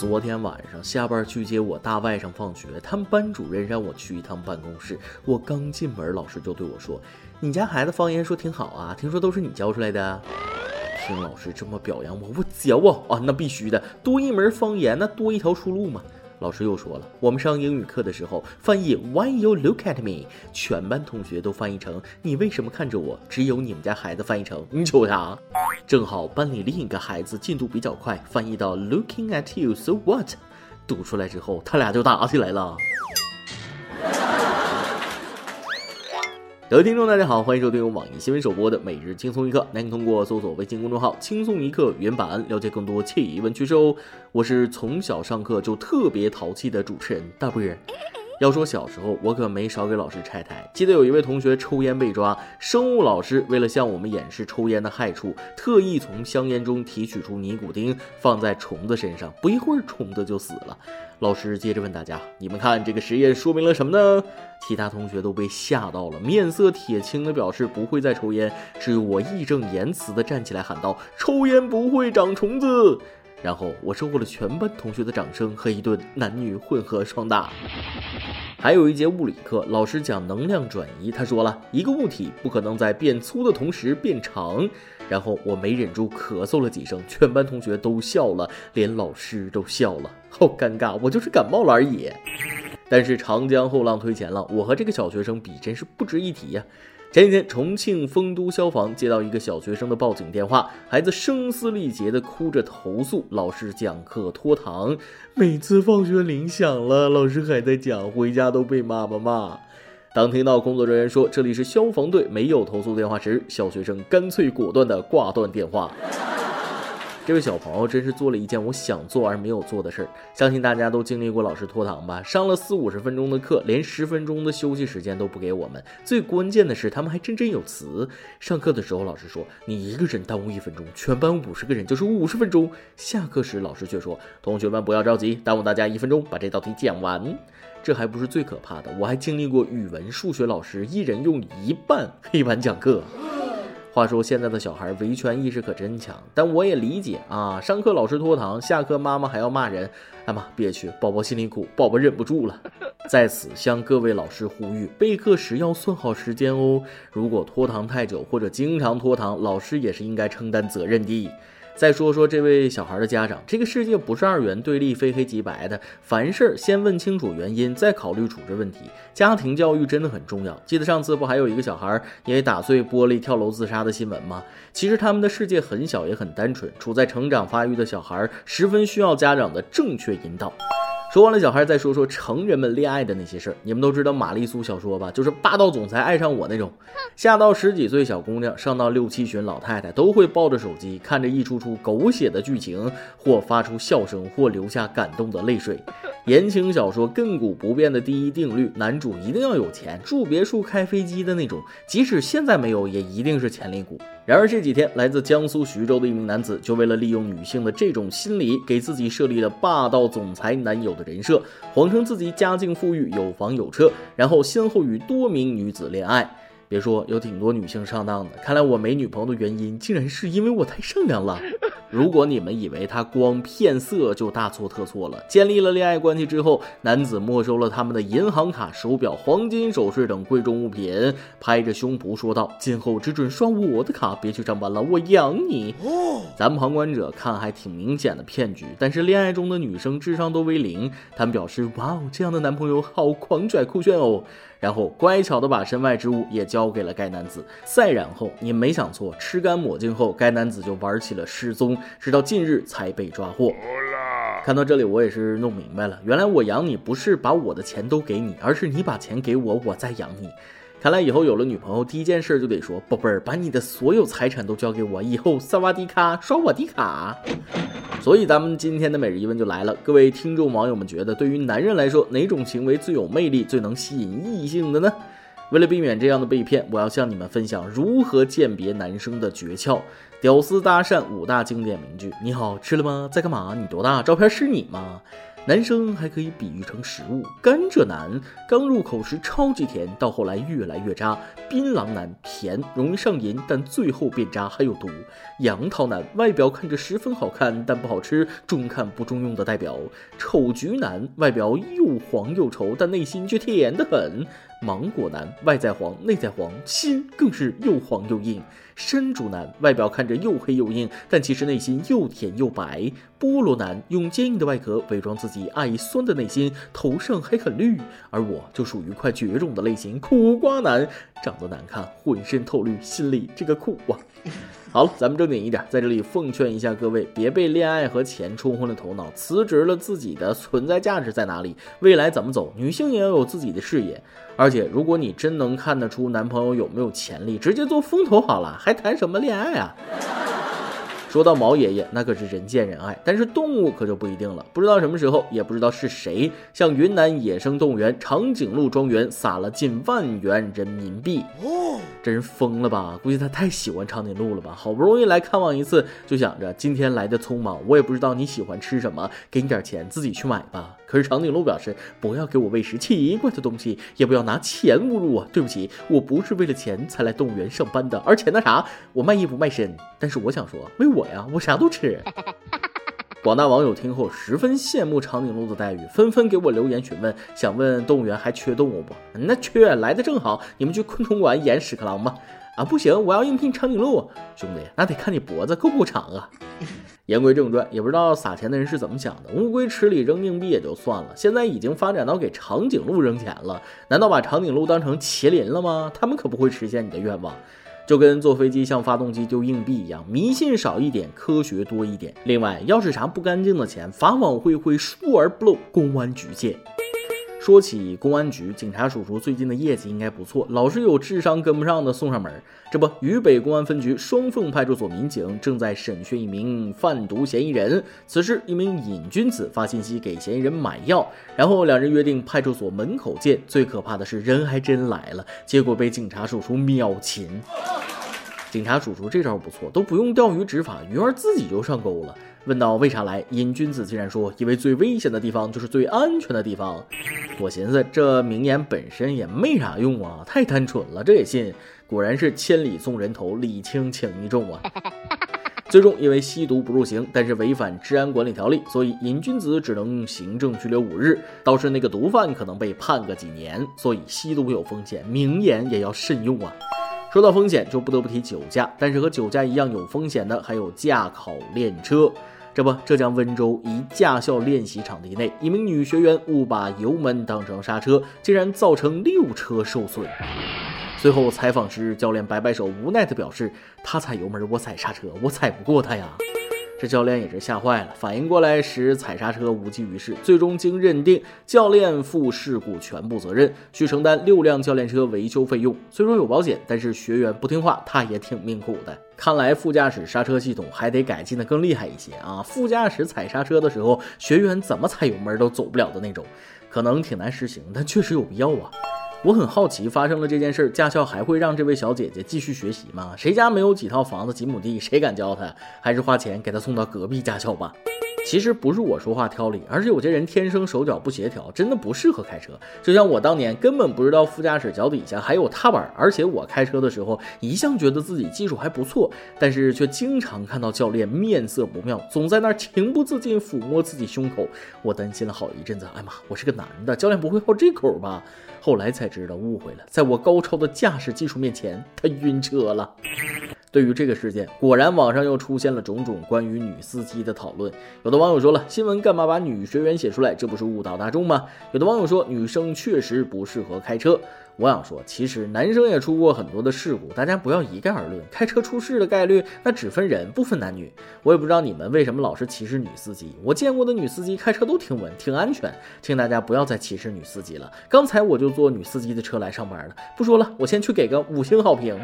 昨天晚上下班去接我大外甥放学，他们班主任让我去一趟办公室。我刚进门，老师就对我说：“你家孩子方言说挺好啊，听说都是你教出来的。”听老师这么表扬我，我骄傲啊！那必须的，多一门方言，那多一条出路嘛。老师又说了，我们上英语课的时候翻译 Why you look at me，全班同学都翻译成你为什么看着我，只有你们家孩子翻译成你瞅啥？正好班里另一个孩子进度比较快，翻译到 Looking at you，so what？读出来之后，他俩就打起来了。各位听众，大家好，欢迎收听由网易新闻首播的《每日轻松一刻》，您通过搜索微信公众号“轻松一刻”原版了解更多奇闻趣事哦。我是从小上课就特别淘气的主持人大波儿。要说小时候，我可没少给老师拆台。记得有一位同学抽烟被抓，生物老师为了向我们演示抽烟的害处，特意从香烟中提取出尼古丁，放在虫子身上，不一会儿虫子就死了。老师接着问大家：“你们看这个实验说明了什么呢？”其他同学都被吓到了，面色铁青的表示不会再抽烟。只有我义正言辞地站起来喊道：“抽烟不会长虫子。”然后我收获了全班同学的掌声和一顿男女混合双打。还有一节物理课，老师讲能量转移，他说了一个物体不可能在变粗的同时变长。然后我没忍住咳嗽了几声，全班同学都笑了，连老师都笑了，好尴尬，我就是感冒了而已。但是长江后浪推前浪，我和这个小学生比真是不值一提呀。前几天，重庆丰都消防接到一个小学生的报警电话，孩子声嘶力竭地哭着投诉老师讲课拖堂，每次放学铃响了，老师还在讲，回家都被妈妈骂。当听到工作人员说这里是消防队，没有投诉电话时，小学生干脆果断地挂断电话。这位小朋友真是做了一件我想做而没有做的事儿。相信大家都经历过老师拖堂吧？上了四五十分钟的课，连十分钟的休息时间都不给我们。最关键的是，他们还振振有词。上课的时候，老师说你一个人耽误一分钟，全班五十个人就是五十分钟。下课时，老师却说同学们不要着急，耽误大家一分钟，把这道题讲完。这还不是最可怕的，我还经历过语文、数学老师一人用一半黑板讲课。话说现在的小孩维权意识可真强，但我也理解啊，上课老师拖堂，下课妈妈还要骂人，哎妈憋屈，宝宝心里苦，宝宝忍不住了。在此向各位老师呼吁，备课时要算好时间哦。如果拖堂太久或者经常拖堂，老师也是应该承担责任的。再说说这位小孩的家长，这个世界不是二元对立、非黑即白的，凡事先问清楚原因，再考虑处置问题。家庭教育真的很重要。记得上次不还有一个小孩因为打碎玻璃跳楼自杀的新闻吗？其实他们的世界很小也很单纯，处在成长发育的小孩十分需要家长的正确引导。说完了小孩，再说说成人们恋爱的那些事儿。你们都知道玛丽苏小说吧？就是霸道总裁爱上我那种。下到十几岁小姑娘，上到六七旬老太太，都会抱着手机看着一出出狗血的剧情，或发出笑声，或流下感动的泪水。言情小说亘古不变的第一定律：男主一定要有钱，住别墅、开飞机的那种。即使现在没有，也一定是潜力股。然而这几天，来自江苏徐州的一名男子，就为了利用女性的这种心理，给自己设立了霸道总裁男友的人设，谎称自己家境富裕，有房有车，然后先后与多名女子恋爱。别说有挺多女性上当的，看来我没女朋友的原因，竟然是因为我太善良了。如果你们以为他光骗色就大错特错了。建立了恋爱关系之后，男子没收了他们的银行卡、手表、黄金首饰等贵重物品，拍着胸脯说道：“今后只准刷我的卡，别去上班了，我养你。”咱们旁观者看还挺明显的骗局，但是恋爱中的女生智商都为零，他们表示：“哇哦，这样的男朋友好狂拽酷炫哦。”然后乖巧的把身外之物也交给了该男子。再然后，你没想错，吃干抹净后，该男子就玩起了失踪。直到近日才被抓获。看到这里，我也是弄明白了，原来我养你不是把我的钱都给你，而是你把钱给我，我再养你。看来以后有了女朋友，第一件事就得说：“宝贝儿，把你的所有财产都交给我，以后萨瓦迪卡刷我的卡。”所以咱们今天的每日一问就来了，各位听众网友们觉得，对于男人来说，哪种行为最有魅力、最能吸引异性的呢？为了避免这样的被骗，我要向你们分享如何鉴别男生的诀窍。屌丝搭讪五大经典名句：你好，吃了吗？在干嘛？你多大？照片是你吗？男生还可以比喻成食物，甘蔗男刚入口时超级甜，到后来越来越渣；槟榔男甜，容易上瘾，但最后变渣还有毒；杨桃男外表看着十分好看，但不好吃，中看不中用的代表；丑橘男外表又黄又丑，但内心却甜得很。芒果男外在黄内在黄，心更是又黄又硬；山竹男外表看着又黑又硬，但其实内心又甜又白；菠萝男用坚硬的外壳伪装自己爱酸的内心，头上还很绿。而我就属于快绝种的类型，苦瓜男，长得难看，浑身透绿，心里这个苦啊！好了，咱们正经一点，在这里奉劝一下各位，别被恋爱和钱冲昏了头脑，辞职了自己的存在价值在哪里？未来怎么走？女性也要有自己的事业。而且，如果你真能看得出男朋友有没有潜力，直接做风投好了，还谈什么恋爱啊？说到毛爷爷，那可是人见人爱，但是动物可就不一定了。不知道什么时候，也不知道是谁，向云南野生动物园长颈鹿庄园撒了近万元人民币。哦，这人疯了吧？估计他太喜欢长颈鹿了吧？好不容易来看望一次，就想着今天来的匆忙，我也不知道你喜欢吃什么，给你点钱，自己去买吧。可是长颈鹿表示，不要给我喂食奇怪的东西，也不要拿钱侮辱我。对不起，我不是为了钱才来动物园上班的，而且那啥，我卖艺不卖身。但是我想说，喂我。我呀，我啥都吃。广大网友听后十分羡慕长颈鹿的待遇，纷纷给我留言询问，想问动物园还缺动物不？那缺，来的正好，你们去昆虫馆演屎壳郎吧。啊，不行，我要应聘长颈鹿。兄弟，那得看你脖子够不够长啊。言归正传，也不知道撒钱的人是怎么想的。乌龟池里扔硬币也就算了，现在已经发展到给长颈鹿扔钱了。难道把长颈鹿当成麒麟了吗？他们可不会实现你的愿望。就跟坐飞机向发动机丢硬币一样，迷信少一点，科学多一点。另外，要是啥不干净的钱，法网恢恢，疏而不漏，公安局见。说起公安局，警察叔叔最近的业绩应该不错，老是有智商跟不上的送上门。这不，渝北公安分局双凤派出所民警正在审讯一名贩毒嫌疑人。此时，一名瘾君子发信息给嫌疑人买药，然后两人约定派出所门口见。最可怕的是，人还真来了，结果被警察叔叔秒擒。警察叔叔这招不错，都不用钓鱼执法，鱼儿自己就上钩了。问到为啥来，瘾君子竟然说：“因为最危险的地方就是最安全的地方。”我寻思这名言本身也没啥用啊，太单纯了，这也信？果然是千里送人头，礼轻情意重啊。最终因为吸毒不入刑，但是违反治安管理条例，所以瘾君子只能行政拘留五日。倒是那个毒贩可能被判个几年。所以吸毒有风险，名言也要慎用啊。说到风险，就不得不提酒驾。但是和酒驾一样有风险的，还有驾考练车。这不，浙江温州一驾校练习场地内，一名女学员误把油门当成刹车，竟然造成六车受损。随后采访时，教练摆摆手，无奈地表示：“他踩油门，我踩刹车，我踩不过他呀。”这教练也是吓坏了，反应过来时踩刹车无济于事，最终经认定教练负事故全部责任，需承担六辆教练车维修费用。虽说有保险，但是学员不听话，他也挺命苦的。看来副驾驶刹车系统还得改进的更厉害一些啊！副驾驶踩刹车的时候，学员怎么踩油门都走不了的那种，可能挺难实行，但确实有必要啊。我很好奇，发生了这件事，驾校还会让这位小姐姐继续学习吗？谁家没有几套房子、几亩地，谁敢教她？还是花钱给她送到隔壁驾校吧。其实不是我说话挑理，而是有些人天生手脚不协调，真的不适合开车。就像我当年根本不知道副驾驶脚底下还有踏板，而且我开车的时候一向觉得自己技术还不错，但是却经常看到教练面色不妙，总在那儿情不自禁抚摸自己胸口。我担心了好一阵子，哎妈，我是个男的，教练不会好这口吧？后来才知道误会了，在我高超的驾驶技术面前，他晕车了。对于这个事件，果然网上又出现了种种关于女司机的讨论。有的网友说了，新闻干嘛把女学员写出来？这不是误导大众吗？有的网友说，女生确实不适合开车。我想说，其实男生也出过很多的事故，大家不要一概而论。开车出事的概率那只分人，不分男女。我也不知道你们为什么老是歧视女司机。我见过的女司机开车都挺稳，挺安全。请大家不要再歧视女司机了。刚才我就坐女司机的车来上班了。不说了，我先去给个五星好评。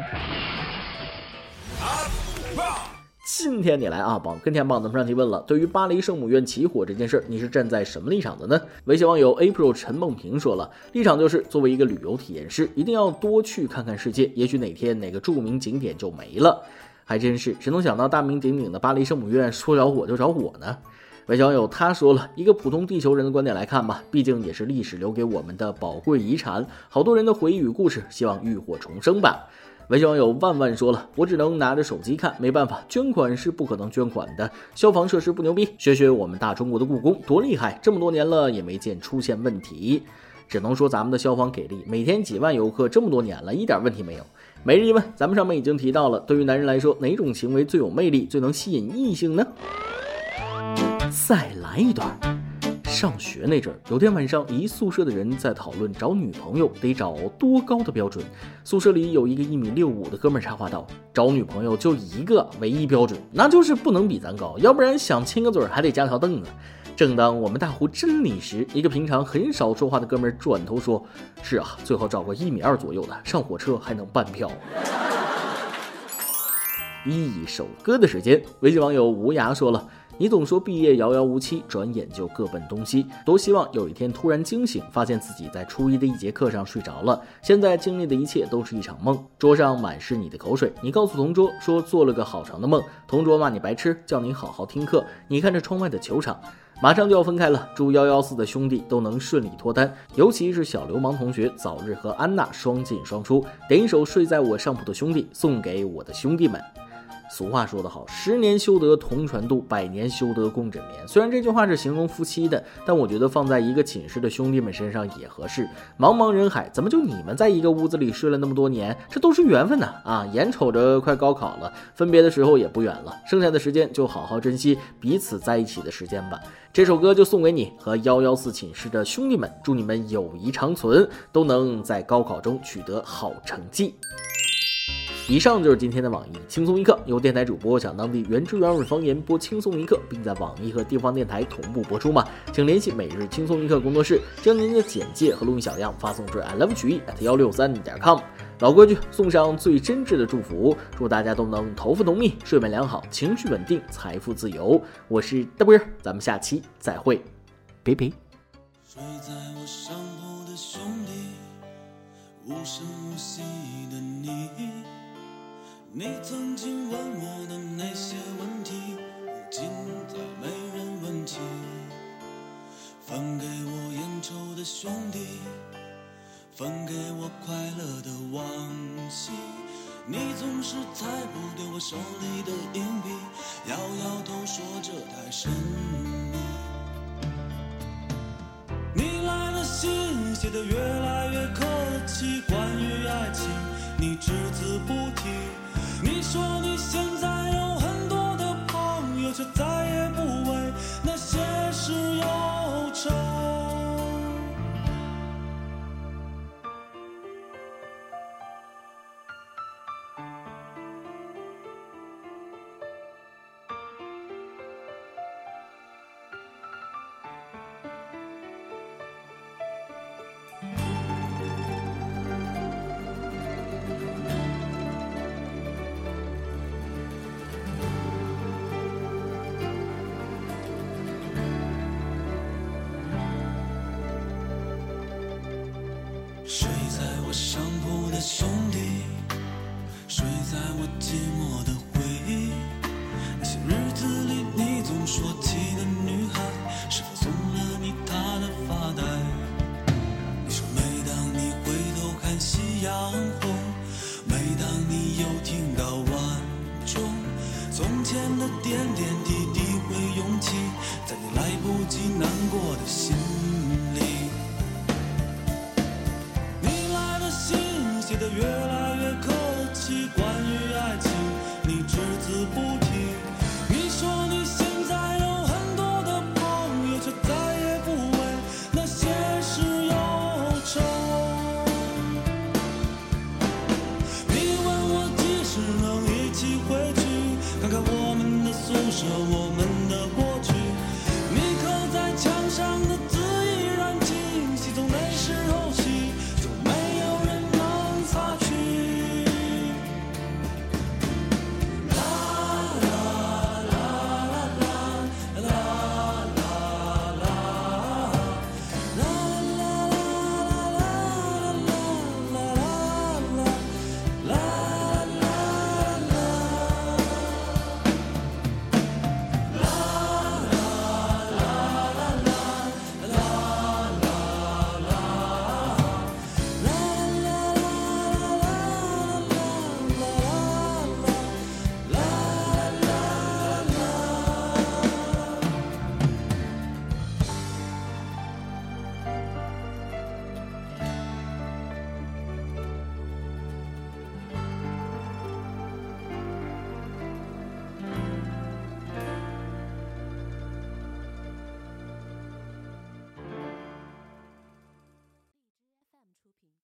今天你来啊，榜跟天榜咱们上提问了，对于巴黎圣母院起火这件事儿，你是站在什么立场的呢？微信网友 April 陈梦平说了，立场就是作为一个旅游体验师，一定要多去看看世界，也许哪天哪个著名景点就没了，还真是，谁能想到大名鼎鼎的巴黎圣母院说着火就着火呢？微小友他说了一个普通地球人的观点来看吧，毕竟也是历史留给我们的宝贵遗产，好多人的回忆与故事，希望浴火重生吧。微小友万万说了，我只能拿着手机看，没办法，捐款是不可能捐款的。消防设施不牛逼，学学我们大中国的故宫多厉害，这么多年了也没见出现问题，只能说咱们的消防给力，每天几万游客，这么多年了一点问题没有。每日一问，咱们上面已经提到了，对于男人来说，哪种行为最有魅力，最能吸引异性呢？再来一段。上学那阵儿，有天晚上，一宿舍的人在讨论找女朋友得找多高的标准。宿舍里有一个一米六五的哥们儿插话道：“找女朋友就一个唯一标准，那就是不能比咱高，要不然想亲个嘴儿还得加条凳子。”正当我们大呼真理时，一个平常很少说话的哥们儿转头说：“是啊，最好找个一米二左右的，上火车还能半票。” 一首歌的时间，微信网友无涯说了：“你总说毕业遥遥无期，转眼就各奔东西。多希望有一天突然惊醒，发现自己在初一的一节课上睡着了。现在经历的一切都是一场梦。桌上满是你的口水，你告诉同桌说做了个好长的梦，同桌骂你白痴，叫你好好听课。你看着窗外的球场。”马上就要分开了，祝幺幺四的兄弟都能顺利脱单，尤其是小流氓同学早日和安娜双进双出。点一首《睡在我上铺的兄弟》，送给我的兄弟们。俗话说得好，十年修得同船渡，百年修得共枕眠。虽然这句话是形容夫妻的，但我觉得放在一个寝室的兄弟们身上也合适。茫茫人海，怎么就你们在一个屋子里睡了那么多年？这都是缘分呐！啊，眼瞅着快高考了，分别的时候也不远了，剩下的时间就好好珍惜彼此在一起的时间吧。这首歌就送给你和幺幺四寝室的兄弟们，祝你们友谊长存，都能在高考中取得好成绩。以上就是今天的网易轻松一刻，由电台主播讲当地原汁原味方言播轻松一刻，并在网易和地方电台同步播出吗？请联系每日轻松一刻工作室，将您的简介和录音小样发送至 i love 曲艺 at 幺六三点 com。老规矩，送上最真挚的祝福，祝大家都能头发浓密，睡眠良好，情绪稳定，财富自由。我是大波儿，咱们下期再会，拜拜。睡在我上铺的兄弟，无声无息的你。你曾经问我的那些问题，如今再没人问起。分给我烟抽的兄弟，分给我快乐的往昔。你总是猜不对我手里的硬币，摇摇头说这太神秘。你来了信写得越来越客气，关于爱情，你只字不提。说你现在有很多的朋友，却再也不为那些事忧